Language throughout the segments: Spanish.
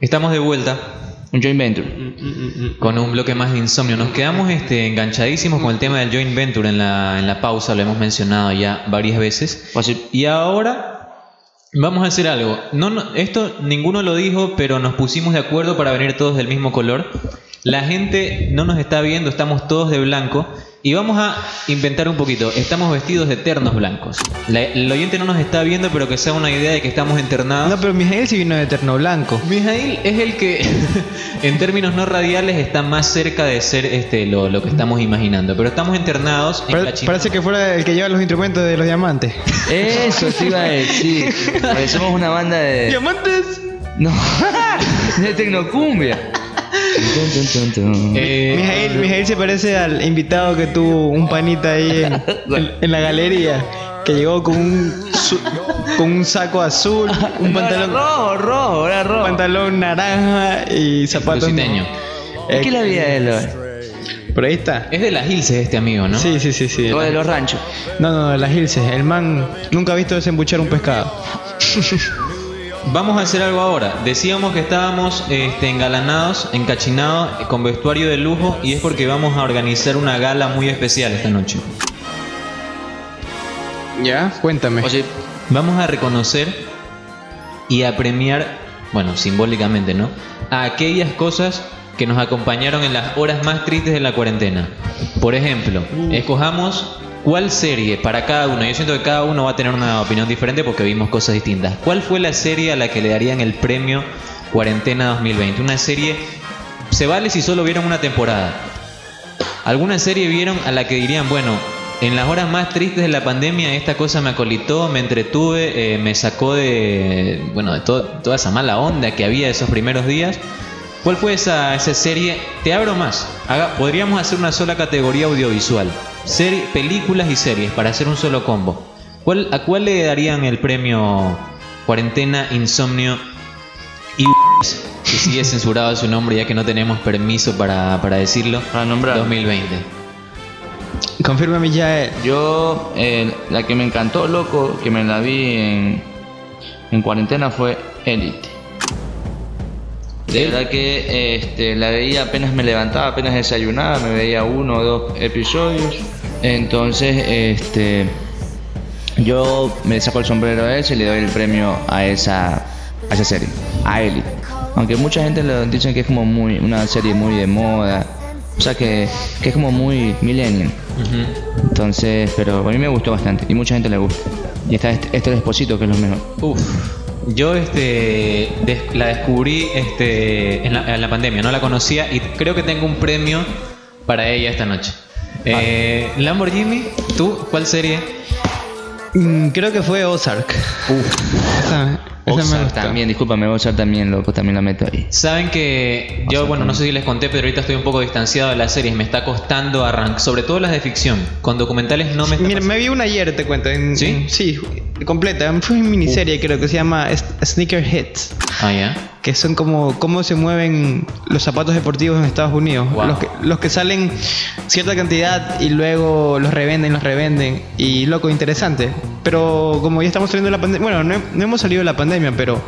Estamos de vuelta Un joint venture. con un bloque más de insomnio. Nos quedamos este, enganchadísimos con el tema del joint venture en la, en la pausa, lo hemos mencionado ya varias veces. Fácil. Y ahora vamos a hacer algo. No, no, esto ninguno lo dijo, pero nos pusimos de acuerdo para venir todos del mismo color. La gente no nos está viendo, estamos todos de blanco. Y vamos a inventar un poquito. Estamos vestidos de eternos blancos. La- el oyente no nos está viendo, pero que sea una idea de que estamos internados. No, pero Mijael sí vino de terno blanco. Mijail es el que, en términos no radiales, está más cerca de ser este lo, lo que estamos imaginando. Pero estamos internados. Pare- encachinados. parece que fuera el que lleva los instrumentos de los diamantes. Eso te iba a decir. Parecemos una banda de. ¿Diamantes? No, de tecnocumbia. Eh, Mijail, Mijail se parece al invitado que tuvo un panita ahí en, en- en la galería. Que llegó con un, su- con un saco azul, un No, era pantalón, rojo, rojo, era rojo. pantalón naranja y zapatos. ¿Es que la vida de él? Por ahí está. Es de las Hilses este amigo, ¿no? Sí, sí, sí, sí. O de los ranchos. No, no, de las Hilses. El man nunca ha visto desembuchar un pescado. Vamos a hacer algo ahora. Decíamos que estábamos este, engalanados, encachinados, con vestuario de lujo y es porque vamos a organizar una gala muy especial esta noche. ¿Ya? Cuéntame. Oye, Vamos a reconocer y a premiar, bueno, simbólicamente, ¿no? A aquellas cosas que nos acompañaron en las horas más tristes de la cuarentena. Por ejemplo, escojamos cuál serie para cada uno. Yo siento que cada uno va a tener una opinión diferente porque vimos cosas distintas. ¿Cuál fue la serie a la que le darían el premio Cuarentena 2020? Una serie, se vale si solo vieron una temporada. ¿Alguna serie vieron a la que dirían, bueno, en las horas más tristes de la pandemia esta cosa me acolitó, me entretuve, eh, me sacó de, bueno, de toda esa mala onda que había esos primeros días? ¿Cuál fue esa, serie? Te abro más. Podríamos hacer una sola categoría audiovisual. Serie, películas y series para hacer un solo combo. ¿Cuál, ¿A cuál le darían el premio Cuarentena, Insomnio y que sigue censurado su nombre ya que no tenemos permiso para, para decirlo? Para nombrar. 2020. Confírmame ya. eh, yo, eh, la que me encantó, loco, que me la vi en, en cuarentena fue Elite. De verdad que este, la veía apenas me levantaba, apenas desayunaba, me veía uno o dos episodios. Entonces, este, yo me saco el sombrero a ese y le doy el premio a esa, a esa serie, a Elite. Aunque mucha gente lo dicen que es como muy una serie muy de moda, o sea que, que es como muy millennial. Entonces, pero a mí me gustó bastante y mucha gente le gusta. Y está este, este Desposito que es lo mejor. Uf. Yo este des- la descubrí este en la, en la pandemia, no la conocía y creo que tengo un premio para ella esta noche. Eh, Lamborghini, ¿tú cuál serie? mm, creo que fue Ozark. Esa, gustó. también, discúlpame, Ozark también, loco, también la meto ahí. Saben que yo, bueno, no sé si les conté, pero ahorita estoy un poco distanciado de las series. Me está costando arrancar, sobre todo las de ficción. Con documentales no me está Mira, pasando. me vi una ayer, te cuento. en- ¿Sí? en- sí, completa. Fue en miniserie, creo que se llama Sneaker Hits. Ah, ya. Que son como cómo se mueven los zapatos deportivos en Estados Unidos. Wow. Los, que, los que salen cierta cantidad y luego los revenden, los revenden. Y loco, interesante. Pero como ya estamos saliendo de la pandemia, bueno, no, no hemos salido de la pandemia, pero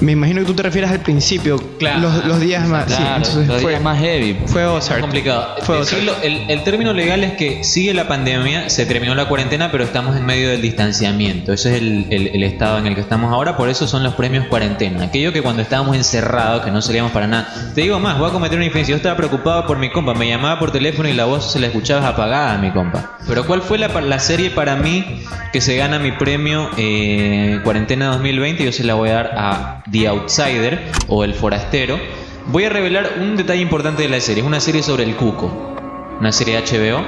me imagino que tú te refieres al principio. Claro. Los, los días más. sí, Claro, los fue, días más heavy. fue Ozark. complicado. Fue. Decirlo, el, el término legal es que sigue la pandemia, se terminó la cuarentena, pero estamos en medio del distanciamiento. Ese es el, el- el estado en el que estamos ahora, por eso son los premios cuarentena. Aquello que cuando estábamos encerrados, que no salíamos para nada. Te digo más, voy a cometer una infidencia. Yo estaba preocupado por mi compa, me llamaba por teléfono y la voz se la escuchaba apagada a mi compa. Pero ¿cuál fue la, la serie para mí que se gana mi premio eh, cuarentena 2020? Yo se la voy a dar a The Outsider o El Forastero. Voy a revelar un detalle importante de la serie. Es una serie sobre el cuco. Una serie HBO.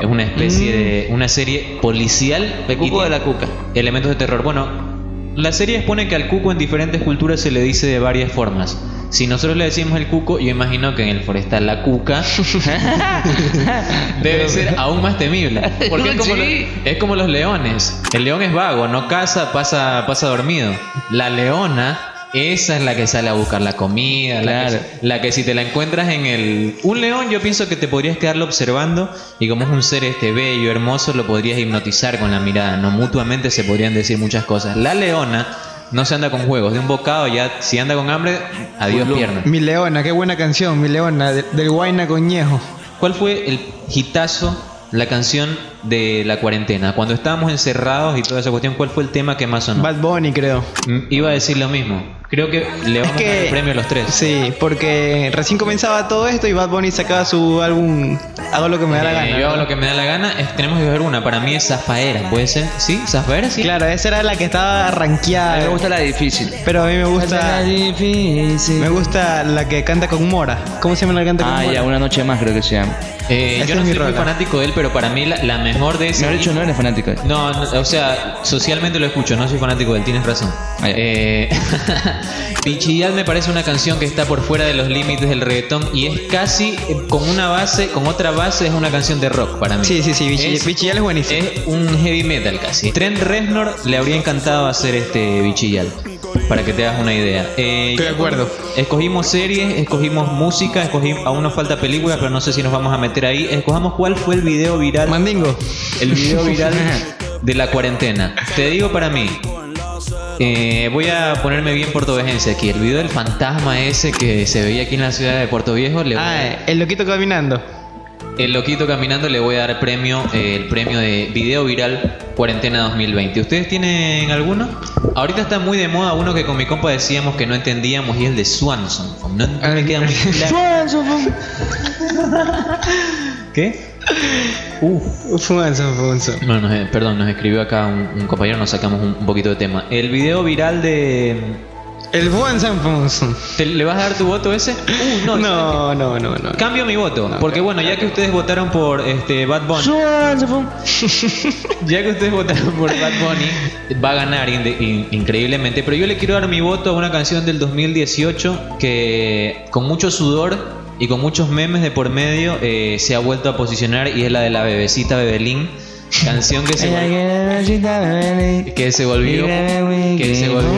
Es una especie de. Una serie policial. El cuco de la cuca. Elementos de terror. Bueno, la serie expone que al cuco en diferentes culturas se le dice de varias formas. Si nosotros le decimos el cuco, yo imagino que en el forestal la cuca debe ser aún más temible. Porque es como, los, es como los leones. El león es vago, no caza, pasa, pasa dormido. La leona Esa es la que sale a buscar la comida, la, que, la que si te la encuentras en el... Un león yo pienso que te podrías quedarlo observando y como es un ser este bello, hermoso, lo podrías hipnotizar con la mirada, ¿no? Mutuamente se podrían decir muchas cosas. La leona no se anda con juegos. De un bocado ya, si anda con hambre, adiós pierna. Mi Leona, qué buena canción, Mi Leona, de- del Guayna Coñejo. ¿Cuál fue el hitazo, la canción de la cuarentena? Cuando estábamos encerrados y toda esa cuestión, ¿cuál fue el tema que más sonó? Bad Bunny, creo. Mm, Iba a decir lo mismo. Creo que le vamos a dar el premio a los tres. Sí, porque recién comenzaba todo esto y Bad Bunny sacaba su álbum Hago lo que me da la Eh, gana. yo hago lo que me da la gana. Es- tenemos que ver una. Para mí es Zafaera. ¿Puede ser? ¿Sí? ¿Zafaera? Sí. Claro, esa era la que estaba A mí rankeada. me gusta la difícil. Pero a mí me gusta. difícil. Me gusta la que canta con Mora. ¿Cómo se llama la que canta con Ah, Mora? ya, una noche más creo que se llama. Eh, yo no soy muy fanático de él, pero para mí la, la mejor de ese. Mejor dicho, no eres fanático. No, no, o sea, socialmente lo escucho, no soy fanático de él, tienes razón. Ah. Eh, Pichillas me parece una canción que está por fuera de los límites del reggaetón y es casi eh, con una base, con otra base, es una canción de rock para mí. Sí, sí, sí, Es- Bichillal es buenísimo. Es un heavy metal casi. Trent Reznor le habría encantado hacer este Bichillal, para que te hagas una idea. Eh, Estoy de acuerdo. Escogimos series, escogimos música, escogimos, aún nos falta película, pero no sé si nos vamos a meter ahí. Escojamos cuál fue el video viral. Mandingo. El video viral de la cuarentena. Te digo para mí. Eh, voy a ponerme bien portovejense aquí. El video del fantasma ese que se veía aquí en la ciudad de Puerto Viejo. le voy a- Ah, el loquito caminando. el loquito caminando le voy a dar premio, eh, el premio de video viral cuarentena 2020. ¿Ustedes tienen alguno? Ahorita está muy de moda uno que con mi compa decíamos que no entendíamos y es el de Swanson. No, no me queda muy claro. ¿Qué? No, nos- eh, perdón, nos escribió acá un, un compañero, nos sacamos un, un poquito de tema. El video viral de... El Funzo, Funzo. ¿te- ¿Le vas a dar tu voto ese? Uh, no, No, no, no, no. Cambio mi voto, porque bueno, ya que ustedes votaron por este Bad Bunny, ya que ustedes votaron por Bad Bunny, va a ganar in- increíblemente, pero yo le quiero dar mi voto a una canción del 2018 que con mucho sudor y con muchos memes de por medio eh, se ha vuelto a posicionar y es la de la bebecita Bebelín, canción que se vol- que se volvió que se volvió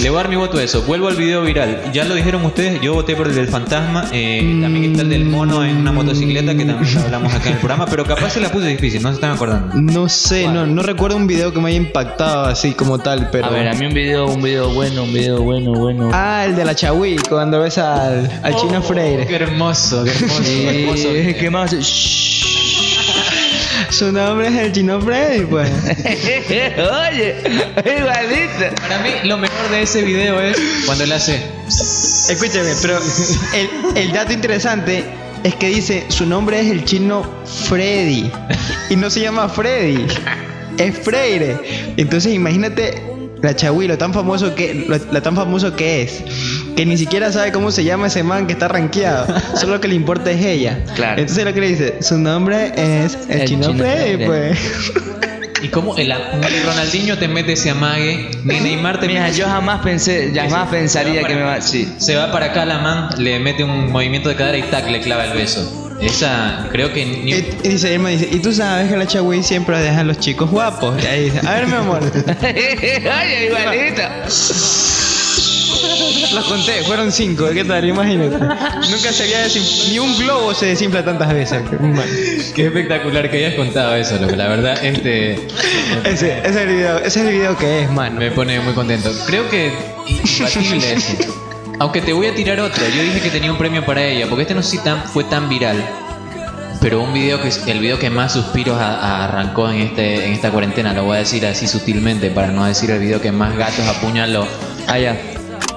Le voy a dar mi voto a eso. Vuelvo al video viral. Ya lo dijeron ustedes, yo voté por el del fantasma. eh, También está el del mono en una motocicleta que también hablamos acá en el programa. Pero capaz se la puse difícil, no se están acordando. No sé, no, no recuerdo un video que me haya impactado así como tal, pero. A ver, a mí un video, un video bueno, un video bueno, bueno. Ah, el de la Chawi, cuando ves al, al Chino Oh, Freire. Qué hermoso, qué hermoso. qué hermoso. Eh, ¿Qué más? Shh. Su nombre es el Chino Freire, pues. Oye, igualito. Para mí, lo mejor de ese video es cuando él hace. Escúchame, pero el, el dato interesante es que dice su nombre es el chino Freddy y no se llama Freddy, es Freire. Entonces imagínate la Chawi, lo tan famoso que lo, lo tan famoso que es, que ni siquiera sabe cómo se llama ese man que está rankeado, solo lo que le importa es ella. Claro. Entonces lo que le dice, su nombre es el, El chino, chino pues. Y como el ni Ronaldinho te mete ese amague, ni Neymar te Mira, mete yo jamás pensé, jamás pensaría que me va. Sí. Se va para acá la man, le mete un movimiento de cadera y tac, le clava el beso. Esa, creo que ni. Y, y dice, me dice, y tú sabes que la Chawi siempre deja a los chicos guapos. Y ahí dice, a ver mi amor. Oye, igualito. Los conté, fueron cinco, ¿qué tal? Imagínate. Nunca se había ni un globo se desinfla tantas veces. Qué espectacular que hayas contado eso, loco. La verdad, este. Ese, ese es el video, ese es el video que es, mano. Me pone muy contento. Creo que imbatible ese. Aunque te voy a tirar otro. Yo dije que tenía un premio para ella, porque este no sé si tan, fue tan viral. Pero un video que es el video que más suspiros a- a- arrancó en este en esta cuarentena, lo voy a decir así sutilmente para no decir el video que más gatos apuñaló. Ah, ya.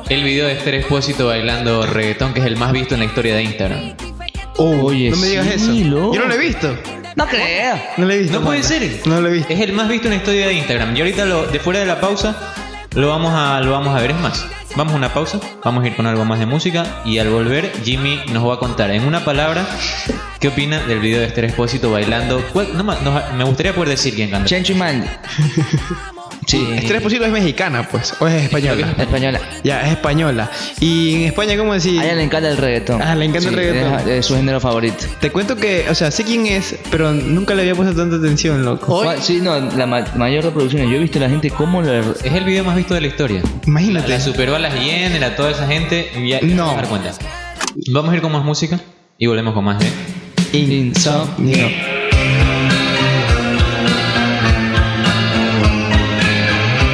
El video de Esther Expósito bailando reggaetón, que es el más visto en la historia de Instagram. Oye, no me digas sí, eso. Yo no lo he visto. No creo. No lo he visto. No puede ser. No lo he visto. Es el más visto en la historia de Instagram. Y ahorita lo, de fuera de la pausa lo vamos a lo vamos a ver. Es más, vamos a una pausa, vamos a ir con algo más de música y al volver Jimmy nos va a contar en una palabra qué opina del video de Esther Expósito bailando. ¿Cuál- no, no, me gustaría poder decir quién canta. Chencho y Mandy. Sí. Estrella Esposito es mexicana, pues. O es española. Española. Ya, es española. Y en España, ¿cómo decir? A ella le encanta el reggaetón. Ah, le encanta el reggaetón. Es, es su género favorito. Te cuento que, o sea, sé quién es, pero nunca le había puesto tanta atención, loco. ¿Cuál- Sí, no, la ma- mayor reproducción. Yo he visto a la gente cómo. Es el video más visto de la historia. Imagínate. La superó a las Yen, a toda esa gente. Y ya, No. vas a dar cuenta. Vamos a ir con más música y volvemos con más de. Insomnio.